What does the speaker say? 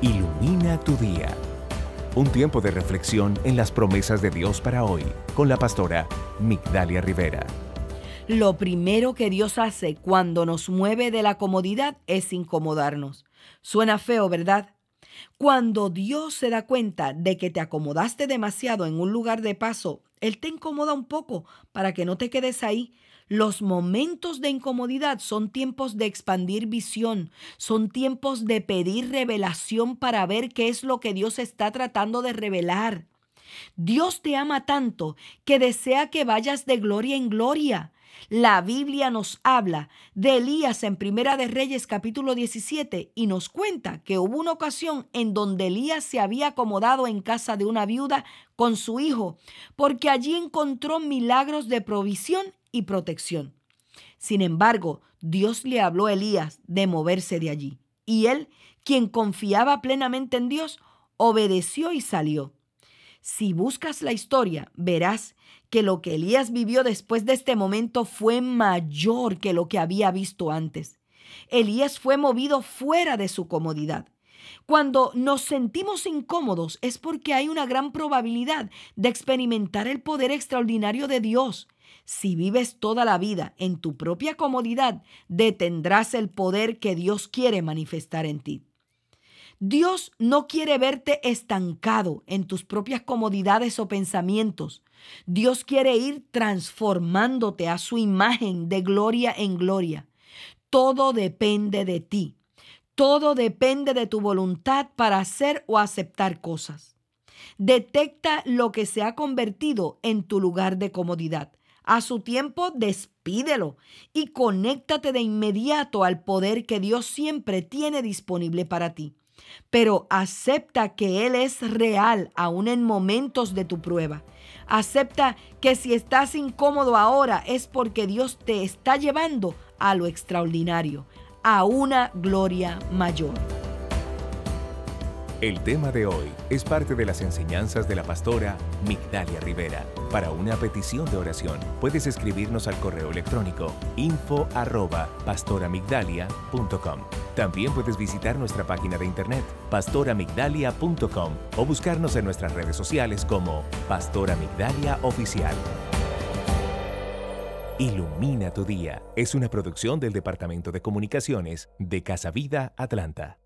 Ilumina tu día. Un tiempo de reflexión en las promesas de Dios para hoy con la pastora Migdalia Rivera. Lo primero que Dios hace cuando nos mueve de la comodidad es incomodarnos. Suena feo, ¿verdad? Cuando Dios se da cuenta de que te acomodaste demasiado en un lugar de paso, Él te incomoda un poco para que no te quedes ahí, los momentos de incomodidad son tiempos de expandir visión, son tiempos de pedir revelación para ver qué es lo que Dios está tratando de revelar. Dios te ama tanto que desea que vayas de gloria en gloria. La Biblia nos habla de Elías en Primera de Reyes capítulo 17 y nos cuenta que hubo una ocasión en donde Elías se había acomodado en casa de una viuda con su hijo, porque allí encontró milagros de provisión y protección. Sin embargo, Dios le habló a Elías de moverse de allí, y él, quien confiaba plenamente en Dios, obedeció y salió. Si buscas la historia, verás que lo que Elías vivió después de este momento fue mayor que lo que había visto antes. Elías fue movido fuera de su comodidad. Cuando nos sentimos incómodos es porque hay una gran probabilidad de experimentar el poder extraordinario de Dios. Si vives toda la vida en tu propia comodidad, detendrás el poder que Dios quiere manifestar en ti. Dios no quiere verte estancado en tus propias comodidades o pensamientos. Dios quiere ir transformándote a su imagen de gloria en gloria. Todo depende de ti. Todo depende de tu voluntad para hacer o aceptar cosas. Detecta lo que se ha convertido en tu lugar de comodidad. A su tiempo, despídelo y conéctate de inmediato al poder que Dios siempre tiene disponible para ti. Pero acepta que Él es real aún en momentos de tu prueba. Acepta que si estás incómodo ahora es porque Dios te está llevando a lo extraordinario, a una gloria mayor. El tema de hoy es parte de las enseñanzas de la pastora Migdalia Rivera. Para una petición de oración, puedes escribirnos al correo electrónico info arroba pastoramigdalia.com. También puedes visitar nuestra página de internet pastoramigdalia.com o buscarnos en nuestras redes sociales como Pastora Migdalia Oficial. Ilumina tu día es una producción del Departamento de Comunicaciones de Casa Vida Atlanta.